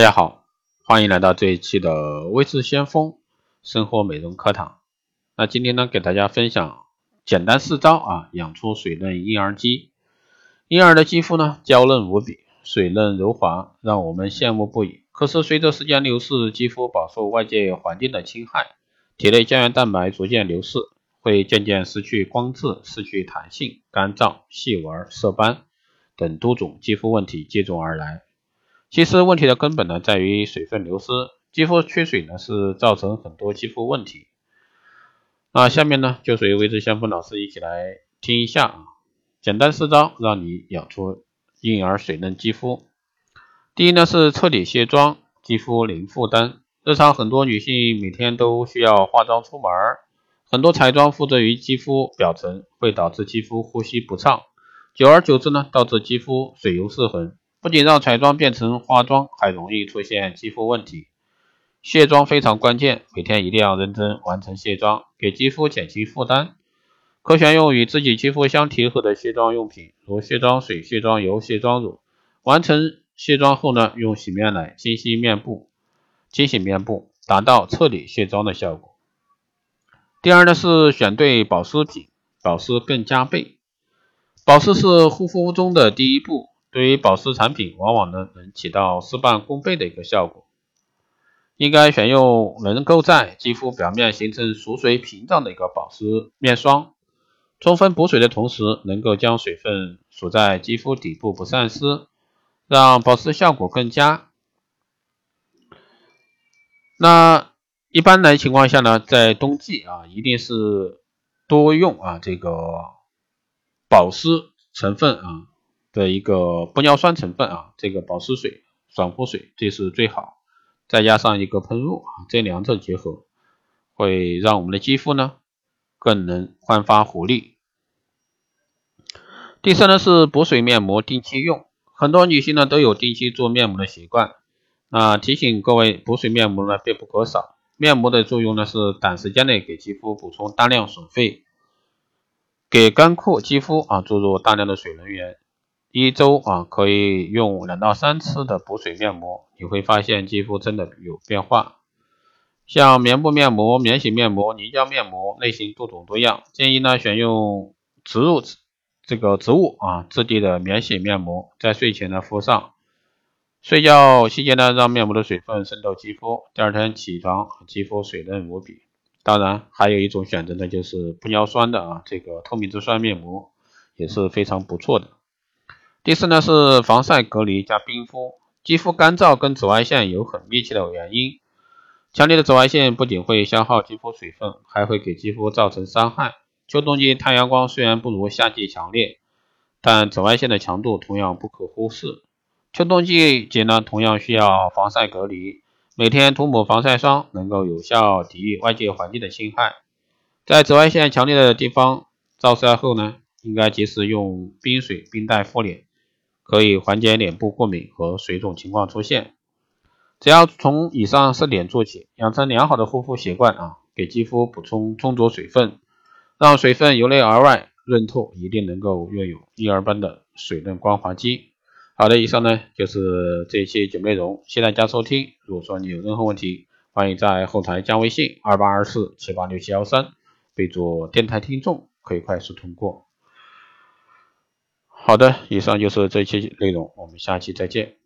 大家好，欢迎来到这一期的微智先锋生活美容课堂。那今天呢，给大家分享简单四招啊，养出水嫩婴儿肌。婴儿的肌肤呢，娇嫩无比，水嫩柔滑，让我们羡慕不已。可是随着时间流逝，肌肤饱受外界环境的侵害，体内胶原蛋白逐渐流失，会渐渐失去光泽，失去弹性，干燥、细纹、色斑等多种肌肤问题接踵而来。其实问题的根本呢，在于水分流失，肌肤缺水呢，是造成很多肌肤问题。那下面呢，就随微之先锋老师一起来听一下啊，简单四招让你养出婴儿水嫩肌肤。第一呢是彻底卸妆，肌肤零负担。日常很多女性每天都需要化妆出门，很多彩妆附着于肌肤表层，会导致肌肤呼吸不畅，久而久之呢，导致肌肤水油失衡。不仅让彩妆变成化妆，还容易出现肌肤问题。卸妆非常关键，每天一定要认真完成卸妆，给肌肤减轻负担。可选用与自己肌肤相贴合的卸妆用品，如卸妆水、卸妆油、卸妆乳。完成卸妆后呢，用洗面奶清洗面部，清洗面部，达到彻底卸妆的效果。第二呢是选对保湿品，保湿更加倍。保湿是护肤中的第一步。对于保湿产品，往往呢能起到事半功倍的一个效果。应该选用能够在肌肤表面形成锁水屏障的一个保湿面霜，充分补水的同时，能够将水分锁在肌肤底部不散失，让保湿效果更佳。那一般的情况下呢，在冬季啊，一定是多用啊这个保湿成分啊。的一个玻尿酸成分啊，这个保湿水、爽肤水，这是最好，再加上一个喷雾啊，这两者结合，会让我们的肌肤呢更能焕发活力。第三呢是补水面膜，定期用，很多女性呢都有定期做面膜的习惯，啊，提醒各位，补水面膜呢必不可少。面膜的作用呢是短时间内给肌肤补充大量水分，给干枯肌肤啊注入大量的水能源。一周啊，可以用两到三次的补水面膜，你会发现肌肤真的有变化。像棉布面膜、免洗面膜、凝胶面膜，类型多种多样。建议呢选用植物这个植物啊质地的免洗面膜，在睡前呢敷上，睡觉期间呢让面膜的水分渗透肌肤，第二天起床肌肤水嫩无比。当然，还有一种选择呢就是玻尿酸的啊这个透明质酸面膜，也是非常不错的。第四呢是防晒隔离加冰敷，肌肤干燥跟紫外线有很密切的原因。强烈的紫外线不仅会消耗肌肤水分，还会给肌肤造成伤害。秋冬季太阳光虽然不如夏季强烈，但紫外线的强度同样不可忽视。秋冬季节呢同样需要防晒隔离，每天涂抹防晒霜能够有效抵御外界环境的侵害。在紫外线强烈的地方照晒后呢，应该及时用冰水冰袋敷脸。可以缓解脸部过敏和水肿情况出现。只要从以上四点做起，养成良好的护肤习惯啊，给肌肤补充充足水分，让水分由内而外润透，一定能够拥有婴儿般的水嫩光滑肌。好的，以上呢就是这一期节目内容，谢谢大家收听。如果说你有任何问题，欢迎在后台加微信二八二四七八六七幺三，备注电台听众，可以快速通过。好的，以上就是这期内容，我们下期再见。